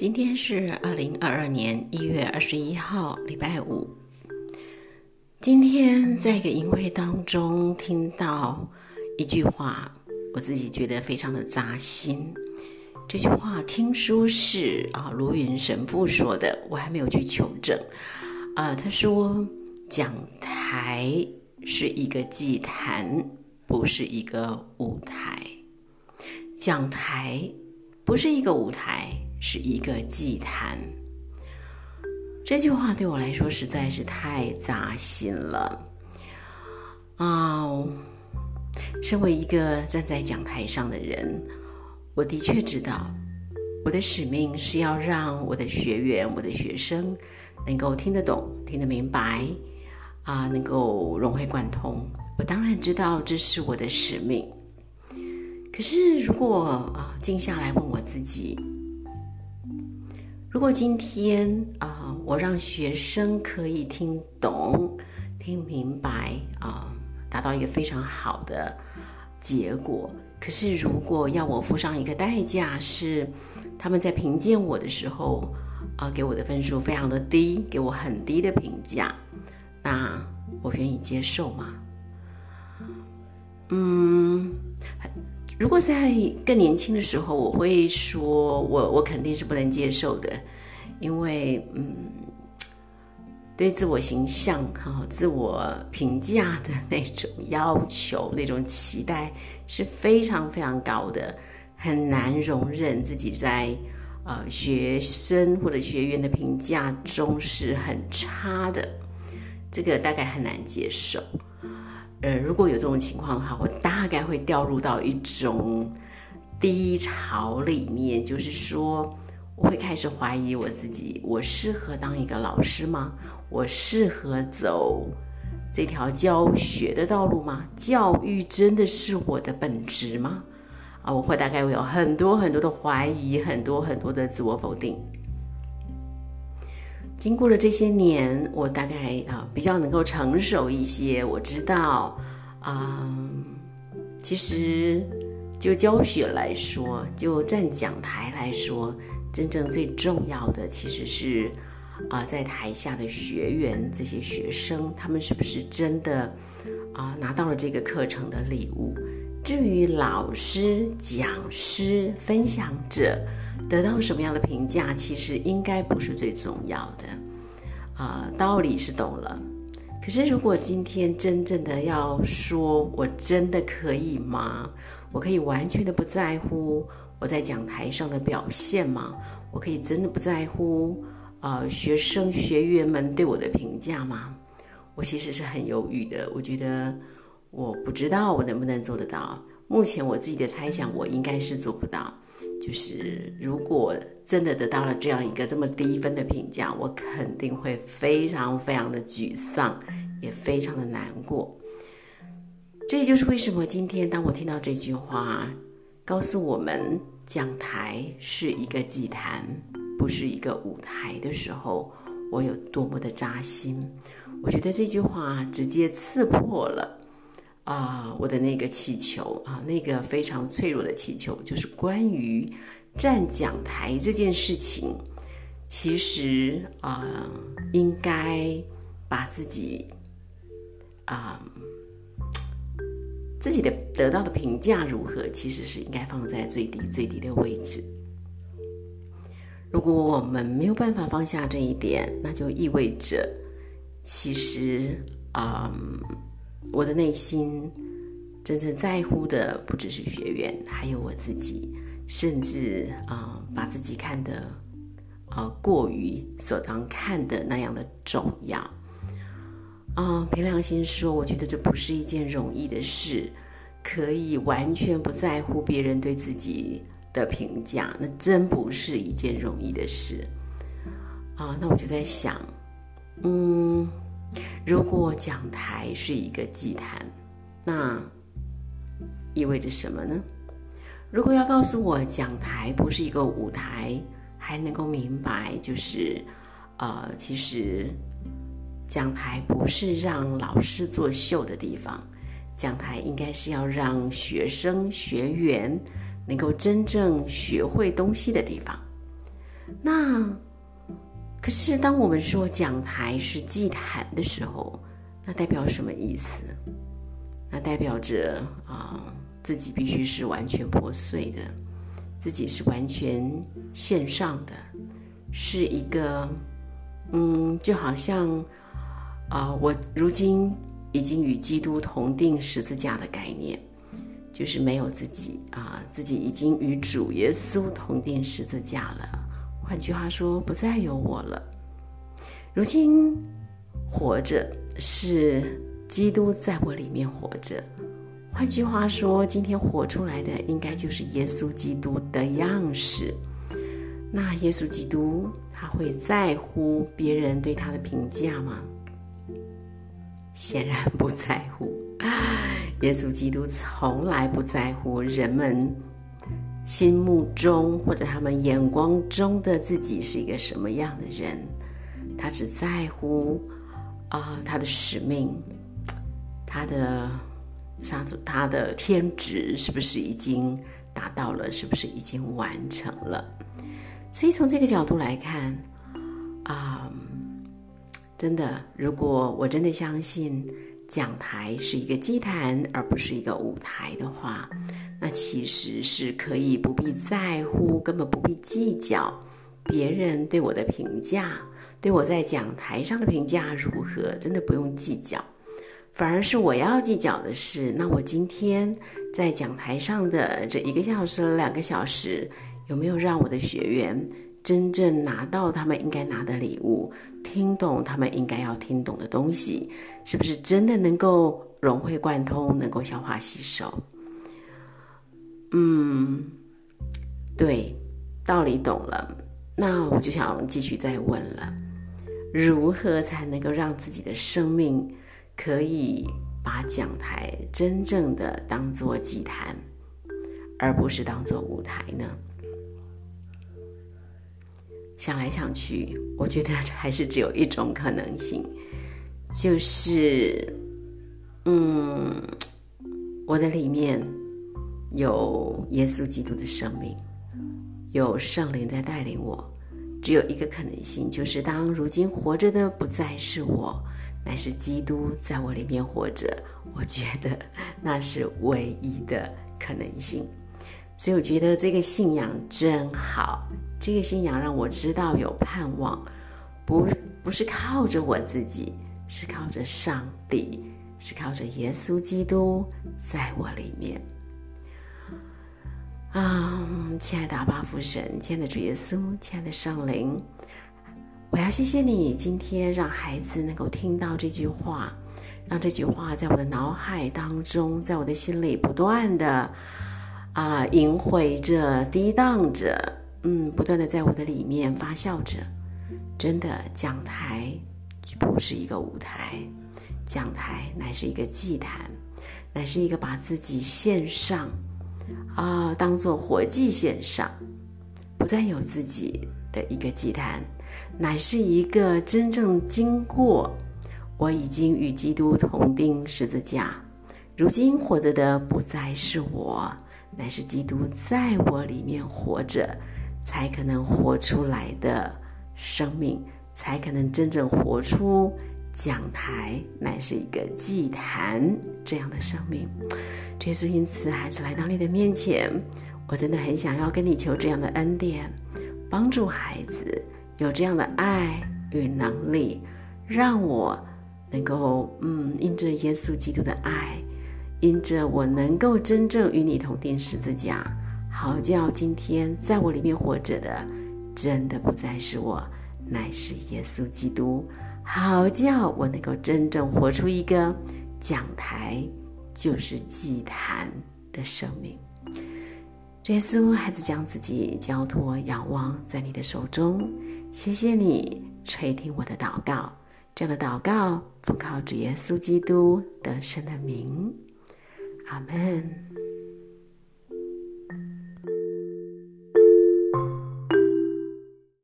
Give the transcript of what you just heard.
今天是二零二二年一月二十一号，礼拜五。今天在一个营会当中听到一句话，我自己觉得非常的扎心。这句话听说是啊卢云神父说的，我还没有去求证。啊，他说讲台是一个祭坛，不是一个舞台。讲台不是一个舞台。是一个祭坛，这句话对我来说实在是太扎心了啊身为一个站在讲台上的人，我的确知道我的使命是要让我的学员、我的学生能够听得懂、听得明白啊，能够融会贯通。我当然知道这是我的使命，可是如果啊，静下来问我自己。如果今天啊、我让学生可以听懂、听明白啊、达到一个非常好的结果。可是，如果要我付上一个代价，是他们在评鉴我的时候啊、给我的分数非常的低，给我很低的评价，那我愿意接受吗？嗯。如果在更年轻的时候，我会说我我肯定是不能接受的，因为嗯，对自我形象哈、自我评价的那种要求、那种期待是非常非常高的，很难容忍自己在呃学生或者学员的评价中是很差的，这个大概很难接受。呃，如果有这种情况的话，我大概会掉入到一种低潮里面，就是说，我会开始怀疑我自己：我适合当一个老师吗？我适合走这条教学的道路吗？教育真的是我的本职吗？啊，我会大概会有很多很多的怀疑，很多很多的自我否定。经过了这些年，我大概啊比较能够成熟一些。我知道，啊、其实就教学来说，就站讲台来说，真正最重要的其实是啊，在台下的学员这些学生，他们是不是真的啊拿到了这个课程的礼物？至于老师、讲师、分享者。得到什么样的评价，其实应该不是最重要的，啊、道理是懂了。可是，如果今天真正的要说，我真的可以吗？我可以完全的不在乎我在讲台上的表现吗？我可以真的不在乎，呃，学生学员们对我的评价吗？我其实是很犹豫的。我觉得，我不知道我能不能做得到。目前我自己的猜想，我应该是做不到。就是如果真的得到了这样一个这么低分的评价，我肯定会非常非常的沮丧，也非常的难过。这就是为什么今天当我听到这句话，告诉我们讲台是一个祭坛，不是一个舞台的时候，我有多么的扎心。我觉得这句话直接刺破了。啊、我的那个气球啊，那个非常脆弱的气球，就是关于站讲台这件事情。其实啊、应该把自己啊、自己的得到的评价如何，其实是应该放在最低最低的位置。如果我们没有办法放下这一点，那就意味着，其实啊。我的内心真正在乎的不只是学员，还有我自己，甚至啊、把自己看得啊、过于所当看的那样的重要。啊、凭良心说，我觉得这不是一件容易的事，可以完全不在乎别人对自己的评价，那真不是一件容易的事。啊、那我就在想，嗯。如果讲台是一个祭坛，那意味着什么呢？如果要告诉我讲台不是一个舞台，还能够明白，就是，呃，其实讲台不是让老师作秀的地方，讲台应该是要让学生学员能够真正学会东西的地方。那可是当我们说讲台是祭坛的时候，那代表什么意思？那代表着啊、自己必须是完全破碎的，自己是完全献上的，是一个嗯，就好像啊、我如今已经与基督同钉十字架的概念，就是没有自己啊、自己已经与主耶稣同钉十字架了。换句话说，不再有我了。如今活着是。基督在我里面活着，换句话说，今天活出来的应该就是耶稣基督的样式。那耶稣基督他会在乎别人对他的评价吗？显然不在乎。耶稣基督从来不在乎人们心目中或者他们眼光中的自己是一个什么样的人，他只在乎啊、他的使命。他的，他他的天职是不是已经达到了？是不是已经完成了？所以从这个角度来看，啊、嗯，真的，如果我真的相信讲台是一个祭坛，而不是一个舞台的话，那其实是可以不必在乎，根本不必计较别人对我的评价，对我在讲台上的评价如何，真的不用计较。反而是我要计较的是，那我今天在讲台上的这一个小时、两个小时，有没有让我的学员真正拿到他们应该拿的礼物，听懂他们应该要听懂的东西，是不是真的能够融会贯通，能够消化吸收？嗯，对，道理懂了，那我就想继续再问了：如何才能够让自己的生命？可以把讲台真正的当作祭坛，而不是当做舞台呢？想来想去，我觉得还是只有一种可能性，就是，嗯，我的里面有耶稣基督的生命，有圣灵在带领我，只有一个可能性，就是当如今活着的不再是我。乃是基督在我里面活着，我觉得那是唯一的可能性。所以我觉得这个信仰真好，这个信仰让我知道有盼望，不不是靠着我自己，是靠着上帝，是靠着耶稣基督在我里面。啊，亲爱的阿爸父神，亲爱的主耶稣，亲爱的圣灵。我要谢谢你，今天让孩子能够听到这句话，让这句话在我的脑海当中，在我的心里不断的啊、萦回着、滴荡着，嗯，不断的在我的里面发酵着。真的，讲台不是一个舞台，讲台乃是一个祭坛，乃是一个把自己献上啊、当做活祭献上，不再有自己的一个祭坛。乃是一个真正经过，我已经与基督同钉十字架，如今活着的不再是我，乃是基督在我里面活着，才可能活出来的生命，才可能真正活出讲台乃是一个祭坛这样的生命。这是因此，还是来到你的面前，我真的很想要跟你求这样的恩典，帮助孩子。有这样的爱与能力，让我能够嗯，因着耶稣基督的爱，因着我能够真正与你同钉十字架，好叫今天在我里面活着的，真的不再是我，乃是耶稣基督。好叫我能够真正活出一个讲台就是祭坛的生命。耶稣，孩子将自己交托、仰望在你的手中。谢谢你垂听我的祷告，这样的祷告奉靠主耶稣基督得胜的名，阿门。